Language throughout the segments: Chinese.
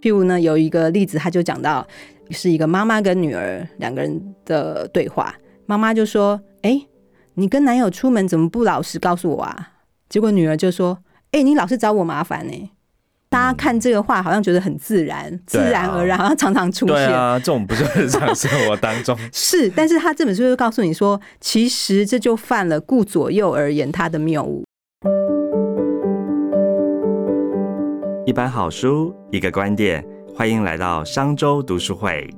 譬如呢，有一个例子，他就讲到是一个妈妈跟女儿两个人的对话。妈妈就说：“哎，你跟男友出门怎么不老实告诉我啊？”结果女儿就说：“哎，你老是找我麻烦呢。”大家看这个话，好像觉得很自然，自然而然，好像常常出现。对啊，这种不是日常生活当中是，但是他这本书就告诉你说，其实这就犯了顾左右而言他的谬误。一本好书，一个观点，欢迎来到商周读书会。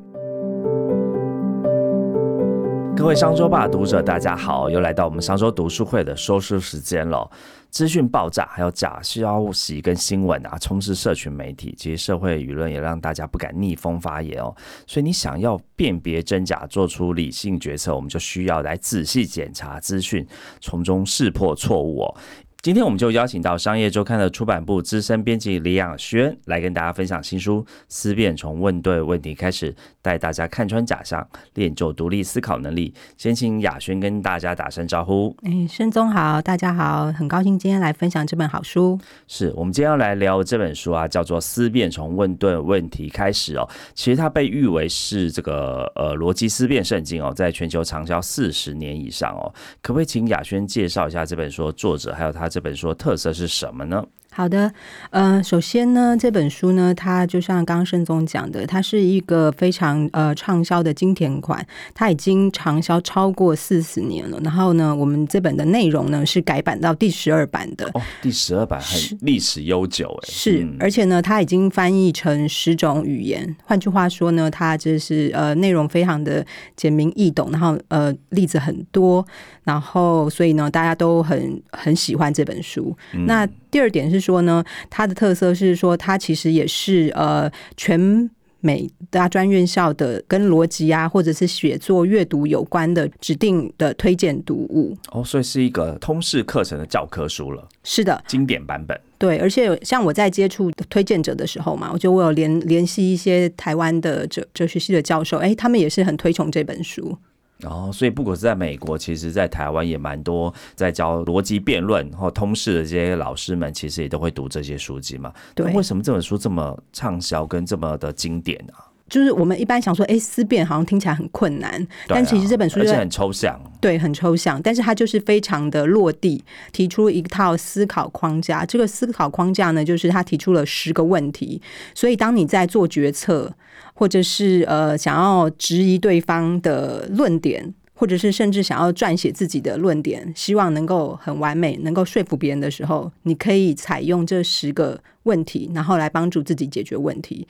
各位商周吧读者，大家好，又来到我们商周读书会的说书时间了。资讯爆炸，还有假消息跟新闻啊，充斥社群媒体，其实社会舆论也让大家不敢逆风发言哦。所以你想要辨别真假，做出理性决策，我们就需要来仔细检查资讯，从中识破错误哦。今天我们就邀请到商业周刊的出版部资深编辑李雅轩来跟大家分享新书《思辨从问对问题开始》，带大家看穿假象，练就独立思考能力。先请雅轩跟大家打声招呼。哎，申总好，大家好，很高兴今天来分享这本好书。是我们今天要来聊这本书啊，叫做《思辨从问对问题开始》哦。其实它被誉为是这个呃逻辑思辨圣经哦，在全球畅销四十年以上哦。可不可以请雅轩介绍一下这本书作者，还有他？这本书的特色是什么呢？好的，呃，首先呢，这本书呢，它就像刚刚盛总讲的，它是一个非常呃畅销的经典款，它已经畅销超过四十年了。然后呢，我们这本的内容呢是改版到第十二版的哦，第十二版很历史悠久哎，是，而且呢，它已经翻译成十种语言。换句话说呢，它就是呃内容非常的简明易懂，然后呃例子很多，然后所以呢，大家都很很喜欢这本书。那第二点是说呢，它的特色是说，它其实也是呃全美大专院校的跟逻辑啊，或者是写作阅读有关的指定的推荐读物。哦，所以是一个通识课程的教科书了。是的，经典版本。对，而且像我在接触推荐者的时候嘛，我就我有联联系一些台湾的哲哲学系的教授，哎，他们也是很推崇这本书。哦，所以不管是在美国，其实在台湾也蛮多在教逻辑辩论或通识的这些老师们，其实也都会读这些书籍嘛。对，为什么这本书这么畅销跟这么的经典呢？就是我们一般想说，哎，思辨好像听起来很困难，但其实这本书是很抽象，对，很抽象，但是它就是非常的落地，提出一套思考框架。这个思考框架呢，就是他提出了十个问题，所以当你在做决策。或者是呃想要质疑对方的论点，或者是甚至想要撰写自己的论点，希望能够很完美，能够说服别人的时候，你可以采用这十个问题，然后来帮助自己解决问题。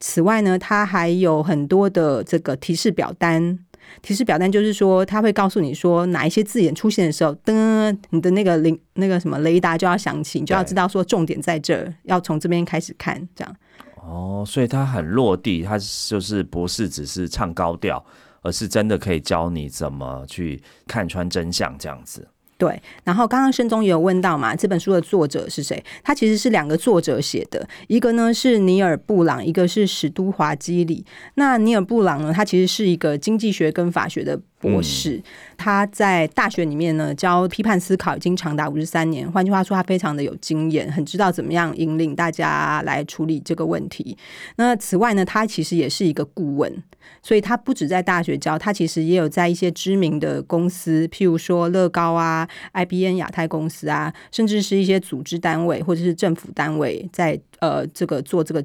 此外呢，它还有很多的这个提示表单。提示表单就是说，它会告诉你说哪一些字眼出现的时候，噔，你的那个铃那个什么雷达就要响起，你就要知道说重点在这儿，要从这边开始看，这样。哦，所以它很落地，它就是不是只是唱高调，而是真的可以教你怎么去看穿真相这样子。对，然后刚刚申总也有问到嘛，这本书的作者是谁？他其实是两个作者写的，一个呢是尼尔布朗，一个是史都华基里。那尼尔布朗呢，他其实是一个经济学跟法学的。博士，他在大学里面呢教批判思考已经长达五十三年。换句话说，他非常的有经验，很知道怎么样引领大家来处理这个问题。那此外呢，他其实也是一个顾问，所以他不止在大学教，他其实也有在一些知名的公司，譬如说乐高啊、IBM 亚太公司啊，甚至是一些组织单位或者是政府单位，在呃这个做这个。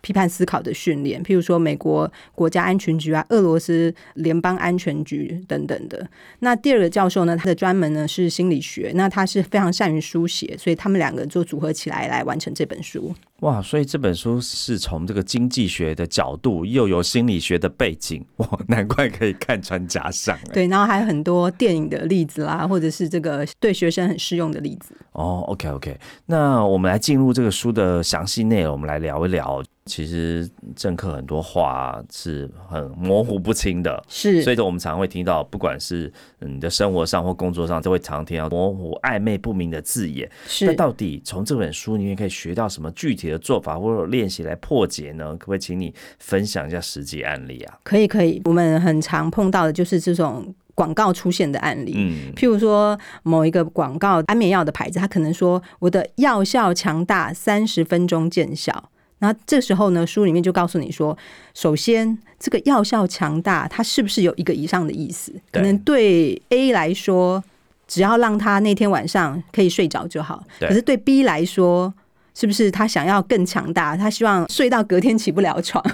批判思考的训练，譬如说美国国家安全局啊、俄罗斯联邦安全局等等的。那第二个教授呢，他的专门呢是心理学，那他是非常善于书写，所以他们两个就组合起来来完成这本书。哇，所以这本书是从这个经济学的角度，又有心理学的背景，哇，难怪可以看穿假象。对，然后还有很多电影的例子啦，或者是这个对学生很适用的例子。哦，OK OK，那我们来进入这个书的详细内容，我们来聊一聊。其实政客很多话是很模糊不清的，是，所以说我们常会听到，不管是你的生活上或工作上，都会常听到模糊、暧昧不明的字眼。是，那到底从这本书里面可以学到什么具体的做法或者练习来破解呢？可不可以请你分享一下实际案例啊？可以，可以。我们很常碰到的就是这种广告出现的案例，嗯，譬如说某一个广告安眠药的牌子，它可能说我的药效强大，三十分钟见效。然后这时候呢，书里面就告诉你说，首先这个药效强大，它是不是有一个以上的意思？可能对 A 来说，只要让他那天晚上可以睡着就好。可是对 B 来说，是不是他想要更强大？他希望睡到隔天起不了床，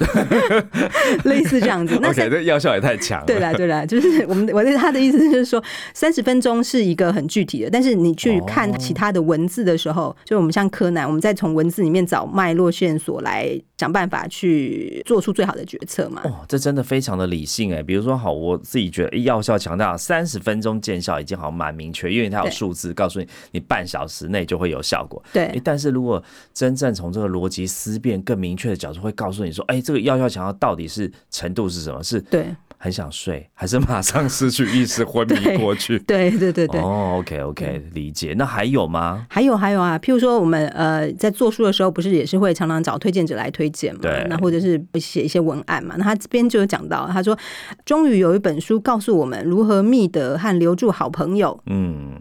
类似这样子。那 OK，这药效也太强了。对啦，对啦，就是我们我的他的意思就是说，三十分钟是一个很具体的，但是你去看其他的文字的时候，就我们像柯南，我们再从文字里面找脉络线索来想办法去做出最好的决策嘛。哦，这真的非常的理性哎。比如说，好，我自己觉得药效强大，三十分钟见效已经好像蛮明确，因为它有数字告诉你，你半小时内就会有效果。对但是如果真正从这个逻辑思辨更明确的角度，会告诉你说，哎，这个药效强大到底是程度是什么？是对很想睡，还是马上失去意识昏迷 对过去？对对对对。哦，OK OK，理解。那还有吗？还有还有啊，譬如说我们呃在做书的时候，不是也是会常常找推荐者来推荐嘛？对那或者是写一些文案嘛？那他这边就有讲到，他说终于有一本书告诉我们如何觅得和留住好朋友。嗯，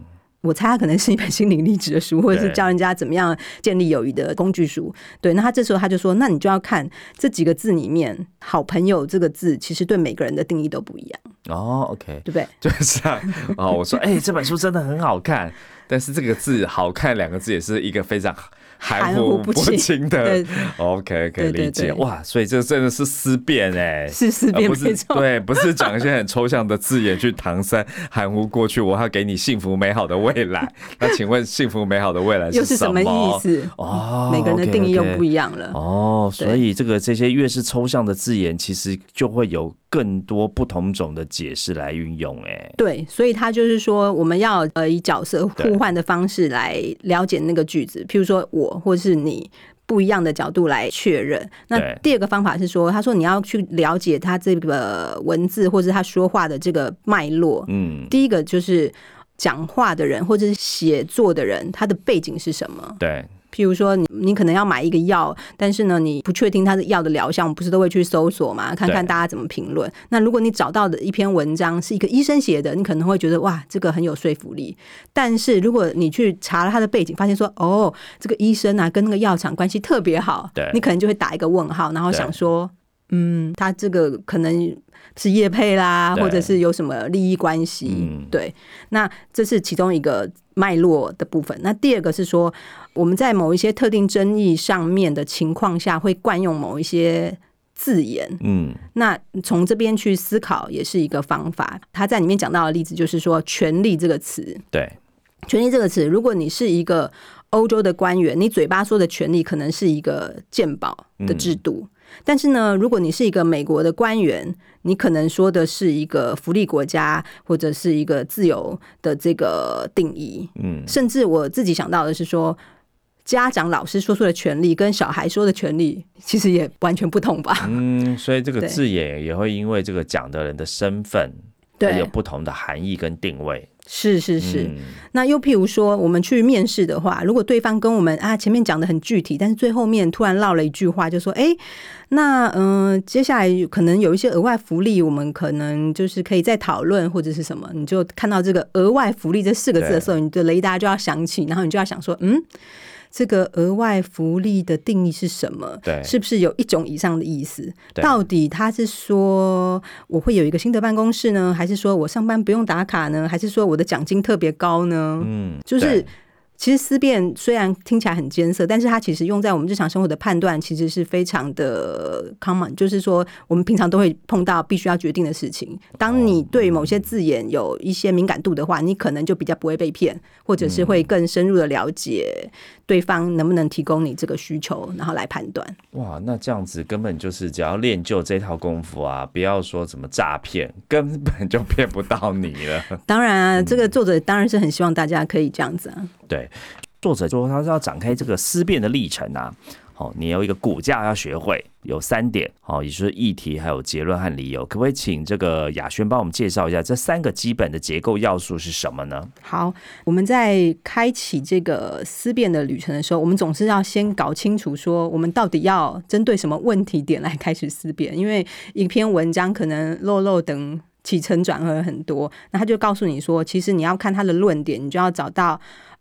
我猜它可能是一本心灵励志的书，或者是教人家怎么样建立友谊的工具书。对，那他这时候他就说，那你就要看这几个字里面，“好朋友”这个字其实对每个人的定义都不一样，哦，OK，对不对？就是啊哦，我说，哎、这本书真的很好看，但是这个字“好看”两个字也是一个非常含含糊不清清的。OK，可以理解。哇，所以这真的是思辨哎。是思辨不是。对，不是讲一些很抽象的字眼去搪塞、含糊过去。我要给你幸福美好的未来。那请问，幸福美好的未来什又是什么意思？哦每个人的定义又不一样了。哦，所以这个这些越是抽象的字眼，其实就会有更多不同种的解释来运用。哎，对，所以他就是说，我们要呃以角色互换的方式来了解那个句子，譬如说我或是你。不一样的角度来确认。那第二个方法是说，他说你要去了解他这个文字或者他说话的这个脉络。嗯，第一个就是讲话的人或者是写作的人，他的背景是什么？对，譬如说你，你可能要买一个药，但是呢，你不确定它的药的疗效，我们不是都会去搜索嘛，看看大家怎么评论。那如果你找到的一篇文章是一个医生写的，你可能会觉得哇，这个很有说服力。但是如果你去查了他的背景，发现说哦，这个医生啊跟那个药厂关系特别好对，你可能就会打一个问号，然后想说，嗯，他这个可能是业配啦，或者是有什么利益关系。嗯对，那这是其中一个脉络的部分。那第二个是说，我们在某一些特定争议上面的情况下，会惯用某一些字眼。嗯，那从这边去思考也是一个方法。他在里面讲到的例子就是说，“权力”这个词，对，权力这个词，如果你是一个欧洲的官员，你嘴巴说的权力可能是一个鉴宝的制度。但是呢，如果你是一个美国的官员，你可能说的是一个福利国家或者是一个自由的这个定义。嗯，甚至我自己想到的是说，家长、老师说出的权利跟小孩说的权利，其实也完全不同吧？嗯，所以这个字眼也会因为这个讲的人的身份，对有不同的含义跟定位。是是是。嗯那又譬如说，我们去面试的话，如果对方跟我们啊前面讲的很具体，但是最后面突然唠了一句话，就说：“哎、那嗯、呃接下来可能有一些额外福利，我们可能就是可以再讨论或者是什么。”你就看到这个“额外福利”这四个字的时候，你的雷达就要响起，然后你就要想说：“嗯。”这个额外福利的定义是什么？对是不是有一种以上的意思？对到底他是说我会有一个新的办公室呢，还是说我上班不用打卡呢，还是说我的奖金特别高呢？嗯，就是对其实思辨虽然听起来很艰涩，但是它其实用在我们日常生活的判断，其实是非常的 common。就是说，我们平常都会碰到必须要决定的事情。当你对某些字眼有一些敏感度的话，你可能就比较不会被骗，或者是会更深入的了解对方能不能提供你这个需求，然后来判断。哇，那这样子根本就是只要练就这套功夫啊，不要说什么诈骗，根本就骗不到你了。当然啊，这个作者当然是很希望大家可以这样子啊。对，作者说他是要展开这个思辨的历程啊。好，你有一个骨架要学会，有三点，好，也就是议题、还有结论和理由。可不可以请这个雅轩帮我们介绍一下这三个基本的结构要素是什么呢？好，我们在开启这个思辨的旅程的时候，我们总是要先搞清楚说，我们到底要针对什么问题点来开始思辨。因为一篇文章可能漏漏等起承转合很多，那他就告诉你说，其实你要看他的论点，你就要找到。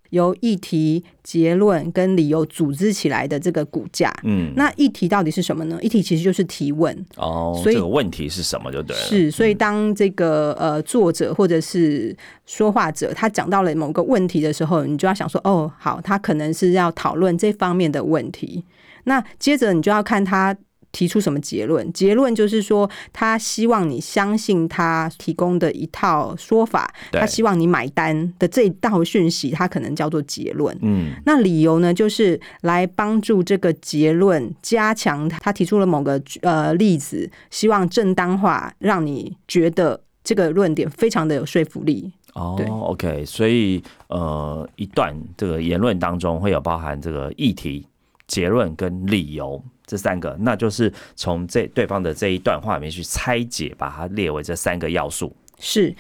由议题、结论跟理由组织起来的这个骨架。嗯，那议题到底是什么呢？议题其实就是提问。哦，所以这个问题是什么就对了。是，所以当这个呃作者或者是说话者他讲到了某个问题的时候，你就要想说，哦，好，他可能是要讨论这方面的问题。那接着你就要看他提出什么结论。结论就是说，他希望你相信他提供的一套说法，他希望你买单的这一道讯息，他可能叫做结论。嗯，那理由呢，就是来帮助这个结论加强他提出了某个呃例子，希望正当化，让你觉得这个论点非常的有说服力。对哦，OK，所以呃，一段这个言论当中会有包含这个议题、结论跟理由这三个，那就是从这对方的这一段话里面去拆解，把它列为这三个要素。是。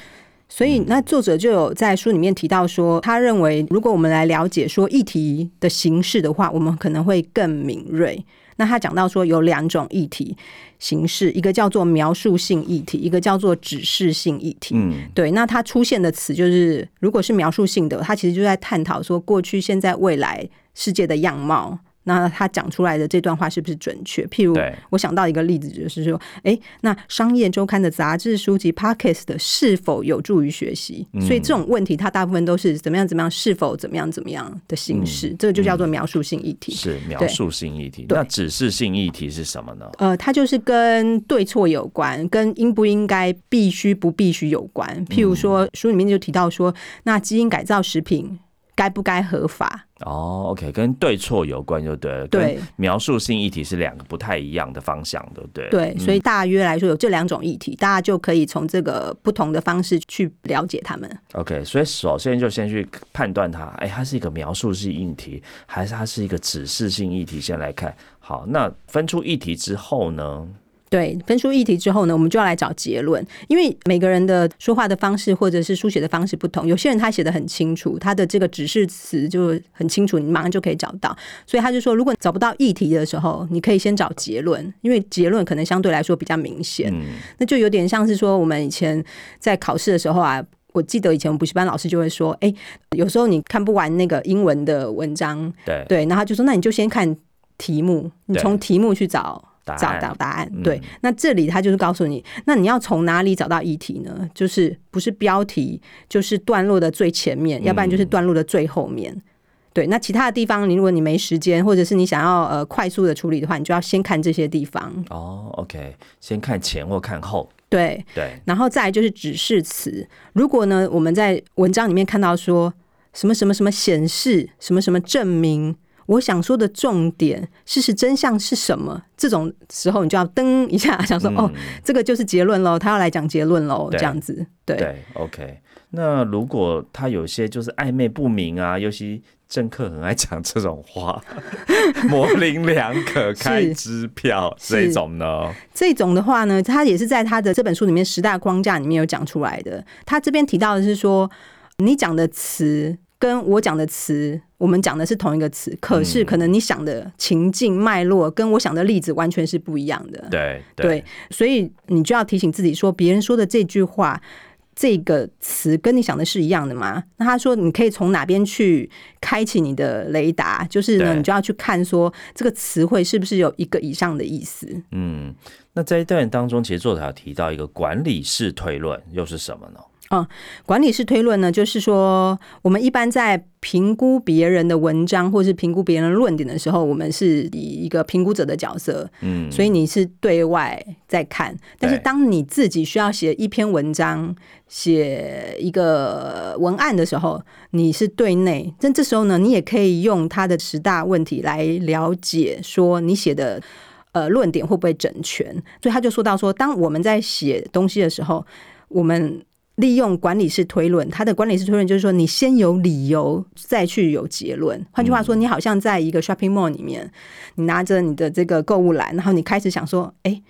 所以，那作者就有在书里面提到说，他认为如果我们来了解说议题的形式的话，我们可能会更敏锐。那他讲到说有两种议题形式，一个叫做描述性议题，一个叫做指示性议题。嗯，对，那它出现的词就是，如果是描述性的，它其实就在探讨说过去、现在、未来世界的样貌。那他讲出来的这段话是不是准确？譬如，我想到一个例子，就是说，哎，那商业周刊的杂志、书籍、podcast 的是否有助于学习？嗯所以这种问题，它大部分都是怎么样、怎么样，是否怎么样、怎么样的形式，这个就叫做描述性议题。是描述性议题。对那指示性议题是什么呢？呃，它就是跟对错有关，跟应不应该、必须不必须有关。譬如说，书里面就提到说，那基因改造食品该不该合法？哦，OK，跟对错有关就对了。对描述性议题是两个不太一样的方向，对不对？对，所以以大约来说有这两种议题，大家就可以从这个不同的方式去了解他们。OK，所以首先就先去判断它，哎，它是一个描述性议题，还是它是一个指示性议题？先来看。好，那分出议题之后呢？对，分出议题之后呢，我们就要来找结论，因为每个人的说话的方式或者是书写的方式不同，有些人他写的很清楚，他的这个指示词就很清楚，你马上就可以找到。所以他就说，如果找不到议题的时候，你可以先找结论，因为结论可能相对来说比较明显。嗯，那就有点像是说，我们以前在考试的时候啊。我记得以前补习班老师就会说，哎、有时候你看不完那个英文的文章，对，对，然后他就说，那你就先看题目，你从题目去找找答案到答案。嗯对，那这里他就是告诉你，那你要从哪里找到议题呢？就是不是标题，就是段落的最前面，要不然就是段落的最后面。对，那其他的地方，你如果你没时间，或者是你想要呃快速的处理的话，你就要先看这些地方。哦，OK，先看前或看后，对，对，然后再来就是指示词。如果呢，我们在文章里面看到说什么什么什么显示，什么什么证明，我想说的重点，事实真相是什么？这种时候，你就要噔一下，想说、哦，这个就是结论喽，他要来讲结论喽，对这样子。对，对，OK。那如果他有些就是暧昧不明啊，尤其政客很爱讲这种话，模棱两可、开支票是这种呢？这种的话呢，他也是在他的这本书里面十大框架里面有讲出来的。他这边提到的是说，你讲的词跟我讲的词，我们讲的是同一个词，可是可能你想的情境脉络跟我想的例子完全是不一样的。对对，所以你就要提醒自己说，别人说的这句话。这个词跟你想的是一样的吗？那他说，你可以从哪边去开启你的雷达？就是呢，你就要去看说这个词汇是不是有一个以上的意思。嗯，那在一段当中，其实作者有提到一个管理式推论，又是什么呢？管理式推论呢，就是说，我们一般在评估别人的文章或是评估别人的论点的时候，我们是以一个评估者的角色，嗯，所以你是对外在看。但是当你自己需要写一篇文章、写一个文案的时候，你是对内。但这时候呢，你也可以用他的十大问题来了解，说你写的。呃，论点会不会整全？所以他就说到说，当我们在写东西的时候，我们利用管理式推论，它的管理式推论就是说，你先有理由，再去有结论。换句话说，你好像在一个 shopping mall 里面，你拿着你的这个购物篮，然后你开始想说，哎。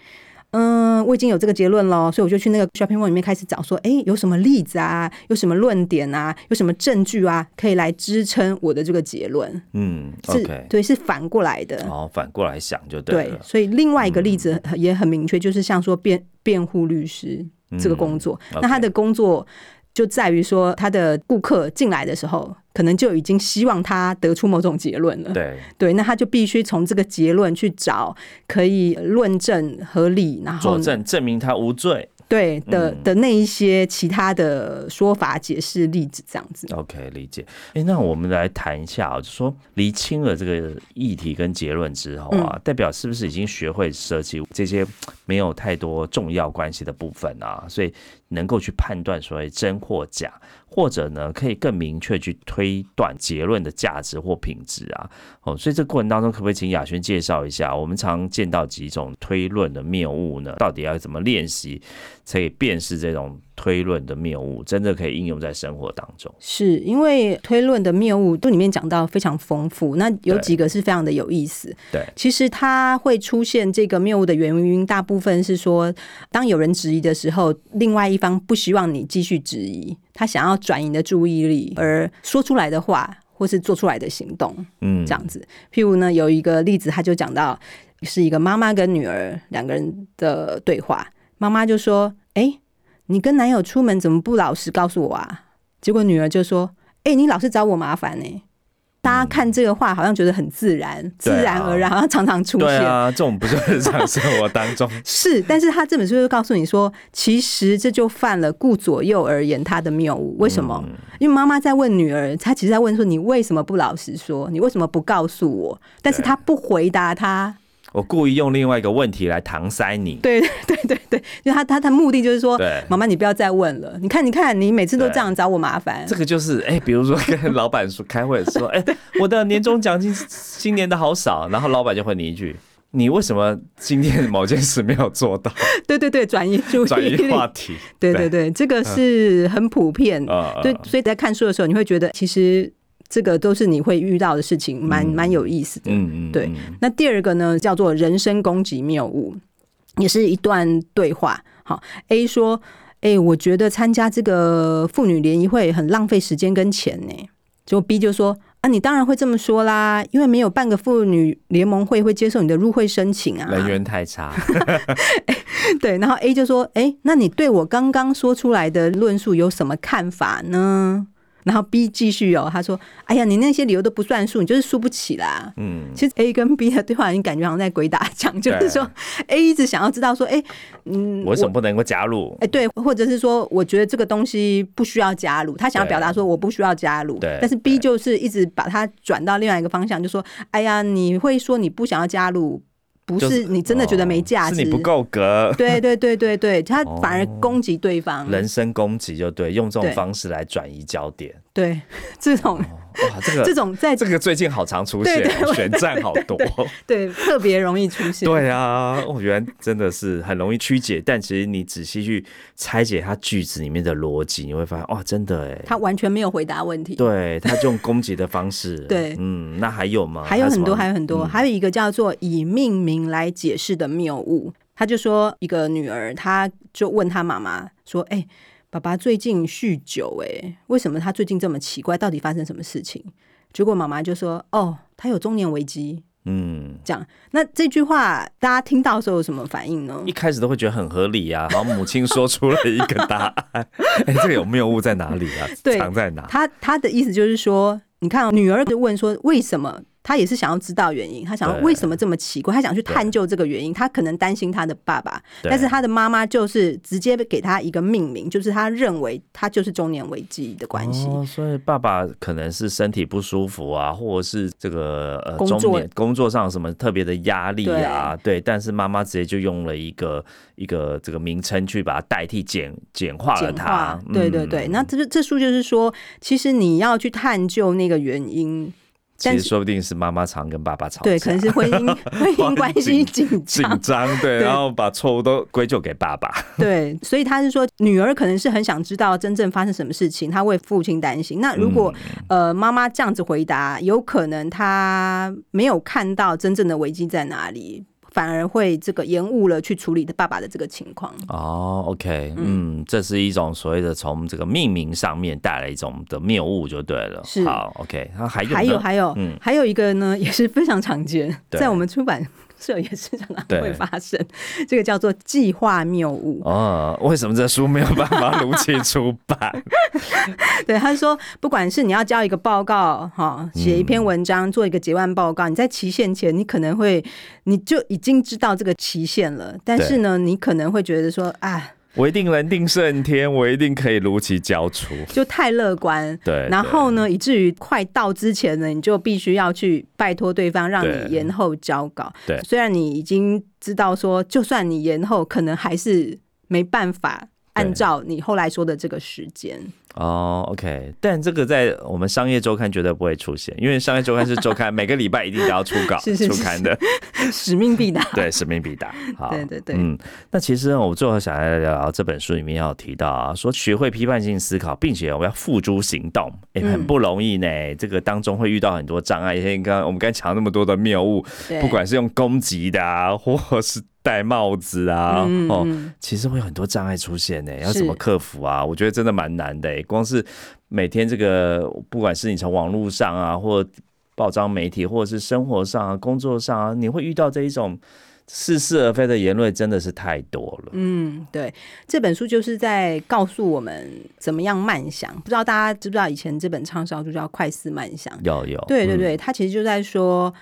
嗯，我已经有这个结论了，所以我就去那个 shopping mall 里面开始找，说，哎，有什么例子啊，有什么论点啊，有什么证据啊，可以来支撑我的这个结论。嗯是对，是反过来的。哦，反过来想就对对了，。所以另外一个例子也很明确，就是像说辩辩护律师这个工作，嗯那他的工作。就在于说他的顾客进来的时候，可能就已经希望他得出某种结论了。对对，那他就必须从这个结论去找可以论证合理，然后佐证证明他无罪。对的嗯的那一些其他的说法、解释、例子这样子。OK，理解。哎，那我们来谈一下啊，就说厘清了这个议题跟结论之后啊，代表是不是已经学会舍弃这些没有太多重要关系的部分啊？所以能够去判断所谓真或假，或者呢，可以更明确去推断结论的价值或品质啊。哦，所以这过程当中，可不可以请雅轩介绍一下，我们常见到几种推论的谬误呢？到底要怎么练习，可以辨识这种推论的谬误，真的可以应用在生活当中？是因为推论的谬误都里面讲到非常丰富，那有几个是非常的有意思。对，其实它会出现这个谬误的原因，大部分是说，当有人质疑的时候，另外一方不希望你继续质疑，他想要转移你的注意力，而说出来的话或是做出来的行动，嗯这样子。譬如呢，有一个例子，他就讲到是一个妈妈跟女儿两个人的对话，妈妈就说：“哎、你跟男友出门怎么不老实告诉我啊？”结果女儿就说：“哎、你老是找我麻烦呢、大家看这个话好像觉得很自然，自然而然，好像常常出现。对啊，这种不是日常生活当中 是，但是他这本书就告诉你说，其实这就犯了顾左右而言他的谬误。为什么？嗯因为妈妈在问女儿，她其实在问说：“你为什么不老实说？你为什么不告诉我？”但是她不回答他。我故意用另外一个问题来搪塞你。对对对对对，就他他的目的就是说，妈妈你不要再问了。你看你看，你每次都这样找我麻烦这。个就是哎、比如说跟老板说开会说，哎、我的年终奖金今年的好少，然后老板就回你一句，你为什么今天某件事没有做到？对对对，转移注意转移。话题。对对对，这个是很普遍。呃，对，所以在看书的时候，你会觉得其实这个都是你会遇到的事情，蛮蛮有意思的。嗯嗯，对嗯那第二个呢，叫做人身攻击谬误，也是一段对话。好，A 说：“哎、我觉得参加这个妇女联谊会很浪费时间跟钱呢。”结果 B 就说：“啊，你当然会这么说啦，因为没有半个妇女联盟会会接受你的入会申请啊。”人缘太差。对，然后 A 就说：“哎、那你对我刚刚说出来的论述有什么看法呢？”然后 B 继续哦，他说：“哎呀，你那些理由都不算数，你就是输不起啦。”嗯，其实 A 跟 B 的对话，你感觉好像在鬼打墙，就是说 A 一直想要知道说，哎、嗯，我为什么不能够加入哎、？对，或者是说，我觉得这个东西不需要加入，他想要表达说我不需要加入，对但是 B 就是一直把它转到另外一个方向，就说，哎呀，你会说你不想要加入，不是你真的觉得没价值，哦是你不够格。对对对对对，他哦反而攻击对方，人身攻击就对，用这种方式来转移焦点。对 这种、哇，这个这种在这个最近好常出现选战好多。对特别容易出现，对啊，我觉得真的是很容易曲解，但其实你仔细去拆解它句子里面的逻辑，你会发现，哇，真的哎，他完全没有回答问题，对他就用攻击的方式，对嗯，那还有吗？还有很多，还有有很多，嗯还有一个叫做以命名来解释的谬误。他就说，一个女儿，她就问她妈妈说：“哎、爸爸最近酗酒，哎，为什么他最近这么奇怪？到底发生什么事情？”结果妈妈就说：“哦，他有中年危机。嗯”，这样，那这句话大家听到的时候有什么反应呢一？开始都会觉得很合理啊，然后母亲说出了一个答案，哎，这个有谬误在哪里啊？对藏在哪？他他的意思就是说，你看哦、女儿就问说为什么？她也是想要知道原因，他想要为什么这么奇怪，他想去探究这个原因。他可能担心他的爸爸，但是他的妈妈就是直接给他一个命名，就是他认为他就是中年危机的关系。哦，所以爸爸可能是身体不舒服啊，或者是这个呃工作。工作上什么特别的压力啊，对，但是妈妈直接就用了一个一个这个名称去把它代替简简化了简它化，，对对对。嗯。那这这书就是说，其实你要去探究那个原因，其实说不定是妈妈常跟爸爸吵架，对，可能是婚姻 婚姻关系紧 紧张，对，对。然后把错误都归咎给爸爸，对，所以他是说，女儿可能是很想知道真正发生什么事情，她为父亲担心。那如果、嗯。呃妈妈这样子回答，有可能她没有看到真正的危机在哪里，反而会这个延误了去处理的爸爸的这个情况。哦，OK，嗯，这是一种所谓的从这个命名上面带来一种的谬误就对了。是好，OK，那还还有还有、嗯还有一个呢，也是非常常见，在我们出版社也是常常对会发生，这个叫做计划谬误。哦，为什么这书没有办法如期出版？对，他说，不管是你要交一个报告，哈，写一篇文章，做一个结案报告，你在期限前，你可能会，你就已经知道这个期限了，但是呢，你可能会觉得说，啊，我一定人定胜天，我一定可以如期交出。就太乐观。对，然后呢，以至于快到之前呢，你就必须要去拜托对方，让你延后交稿。对虽然你已经知道说，就算你延后，可能还是没办法按照你后来说的这个时间。哦，OK，但这个在我们商业周刊绝对不会出现，因为商业周刊是周刊，每个礼拜一定都要出稿 是是是出刊的，使命必达。对，使命必达。好，对对对嗯，那其实呢我最后想来聊聊这本书里面要提到啊，说学会批判性思考，并且我们要付诸行动，哎、嗯很不容易呢。这个当中会遇到很多障碍，像刚刚我们刚才讲那么多的谬误，不管是用攻击的啊，或是戴帽子啊，嗯哦，嗯其实会有很多障碍出现呢，要怎么克服啊？我觉得真的蛮难的诶，光是每天这个，不管是你从网络上啊，或报章媒体，或者是生活上啊、工作上啊，你会遇到这一种似是而非的言论，真的是太多了。嗯，对，这本书就是在告诉我们怎么样慢想。不知道大家知不知道，以前这本畅销书叫《快思慢想》。有有，嗯，对对对，他其实就在说，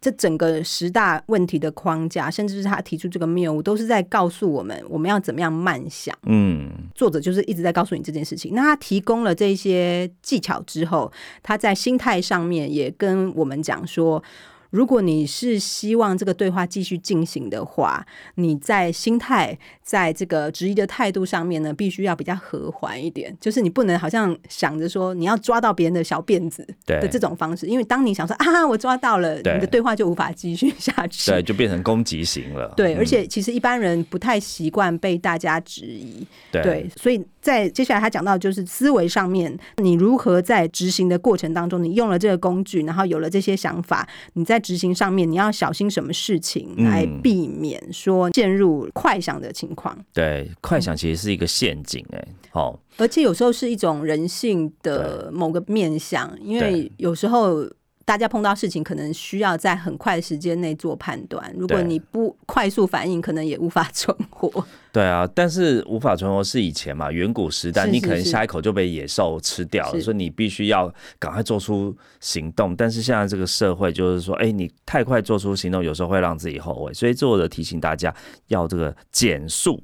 这整个十大问题的框架，甚至是他提出这个谬误，都是在告诉我们我们要怎么样慢想。嗯，作者就是一直在告诉你这件事情。那他提供了这些技巧之后，他在心态上面也跟我们讲说。如果你是希望这个对话继续进行的话，你在心态在这个质疑的态度上面呢，必须要比较和缓一点。就是你不能好像想着说你要抓到别人的小辫子对的这种方式，因为当你想说啊，我抓到了，你的对话就无法继续下去。对，就变成攻击型了。对，嗯而且其实一般人不太习惯被大家质疑，对对，所以在接下来他讲到就是思维上面，你如何在执行的过程当中，你用了这个工具，然后有了这些想法，你在执行上面你要小心什么事情，嗯来避免说陷入快想的情况。对，快想其实是一个陷阱，哎，好，而且有时候是一种人性的某个面向，因为有时候。大家碰到事情，可能需要在很快的时间内做判断。如果你不快速反应，可能也无法存活。对啊，但是无法存活是以前嘛，远古时代，你可能下一口就被野兽吃掉了，所以你必须要赶快做出行动。但是现在这个社会就是说，哎，你太快做出行动，有时候会让自己后悔。所以作者提醒大家要这个减速。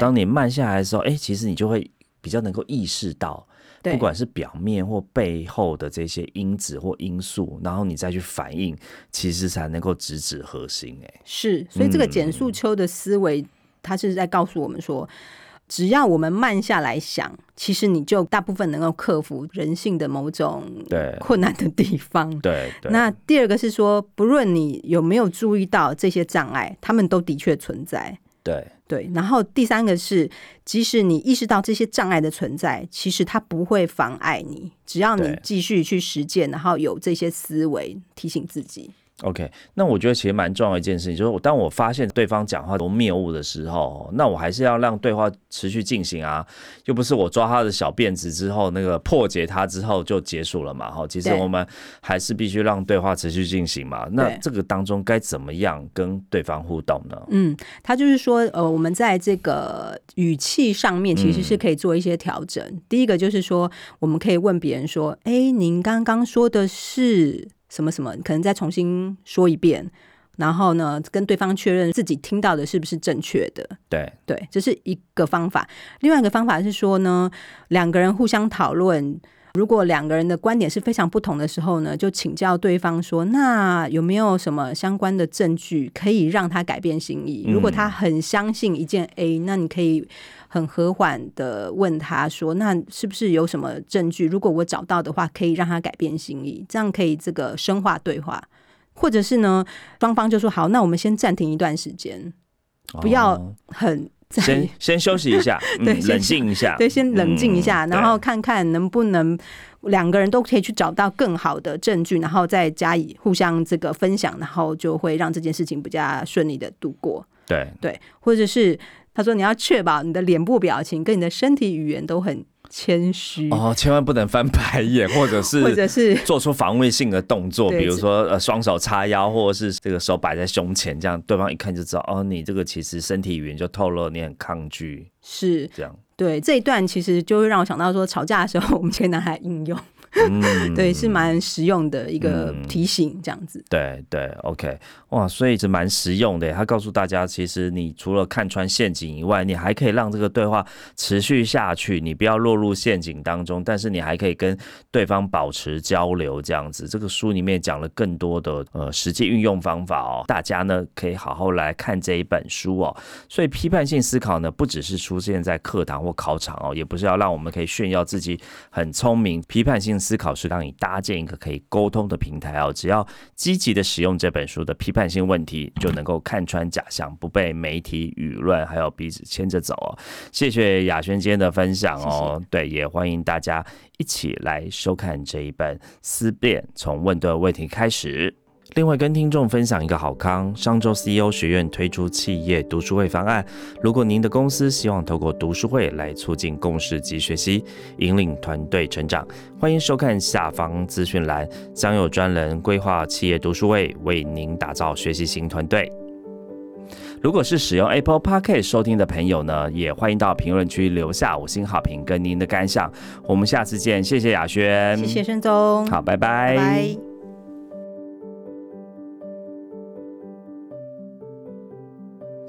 当你慢下来的时候，哎，其实你就会比较能够意识到。对。不管是表面或背后的这些因子或因素，然后你再去反应，其实才能够直指核心、哎，是，所以这个嗯减速丘的思维，它是在告诉我们说，只要我们慢下来想，其实你就大部分能够克服人性的某种对。困难的地方。对对，那第二个是说，不论你有没有注意到这些障碍，他们都的确存在。对对，然后第三个是，即使你意识到这些障碍的存在，其实它不会妨碍你，只要你继续去实践，然后有这些思维提醒自己。OK，那我觉得其实蛮重要的一件事情，就是我当我发现对方讲话多谬误的时候，那我还是要让对话持续进行啊，又不是我抓他的小辫子之后，那个破解他之后就结束了嘛。哈，其实我们还是必须让对话持续进行嘛。那这个当中该怎么样跟对方互动呢？嗯，他就是说，呃，我们在这个语气上面其实是可以做一些调整。第一个就是说，我们可以问别人说：“哎，您刚刚说的是什么什么？”可能再重新说一遍，然后呢，跟对方确认自己听到的是不是正确的。对对，这是一个方法。另外一个方法是说呢，两个人互相讨论。如果两个人的观点是非常不同的时候呢，就请教对方说：“那有没有什么相关的证据可以让他改变心意？”如果他很相信一件 A，那你可以很和缓的问他说：“那是不是有什么证据？如果我找到的话，可以让他改变心意？这样可以这个深化对话。”或者是呢，双方就说：“好，那我们先暂停一段时间，不要哦很在先 先休息一下，嗯对冷静一下，对，先冷静一下，嗯然后看看能不能两个人都可以去找到更好的证据，然后再加以互相这个分享，然后就会让这件事情比较顺利的度过。对。对，或者是他说你要确保你的脸部表情跟你的身体语言都很谦虚。哦，千万不能翻白眼，或者是 或者是做出防卫性的动作，比如说呃双手叉腰，或者是这个手摆在胸前，这样对方一看就知道哦，你这个其实身体语言就透露你很抗拒，是。这样。对这一段其实就会让我想到说，吵架的时候我们可以拿来应用，嗯 对，是蛮实用的一个嗯提醒，这样子。对对，OK，哇，所以是蛮实用的。他告诉大家，其实你除了看穿陷阱以外，你还可以让这个对话持续下去，你不要落入陷阱当中，但是你还可以跟对方保持交流，这样子。这个书里面讲了更多的呃实际运用方法哦，大家呢可以好好来看这一本书哦。所以批判性思考呢，不只是出现在课堂或考场哦，也不是要让我们可以炫耀自己很聪明。批判性思考是让你搭建一个可以沟通的平台哦。只要积极的使用这本书的批判性问题，就能够看穿假象，不被媒体舆论还有鼻子牵着走哦。谢谢雅轩今天的分享哦，对，也欢迎大家一起来收看这一本《思辨：从问对问题开始》。另外，跟听众分享一个好康，上周 CEO 学院推出企业读书会方案。如果您的公司希望透过读书会来促进共识及学习，引领团队成长，欢迎收看下方资讯栏，将有专人规划企业读书会，为您打造学习型团队。如果是使用 Apple Podcast 收听的朋友呢，也欢迎到评论区留下五星好评跟您的感想。我们下次见，谢谢雅轩，谢谢申宗，好，拜拜，拜拜。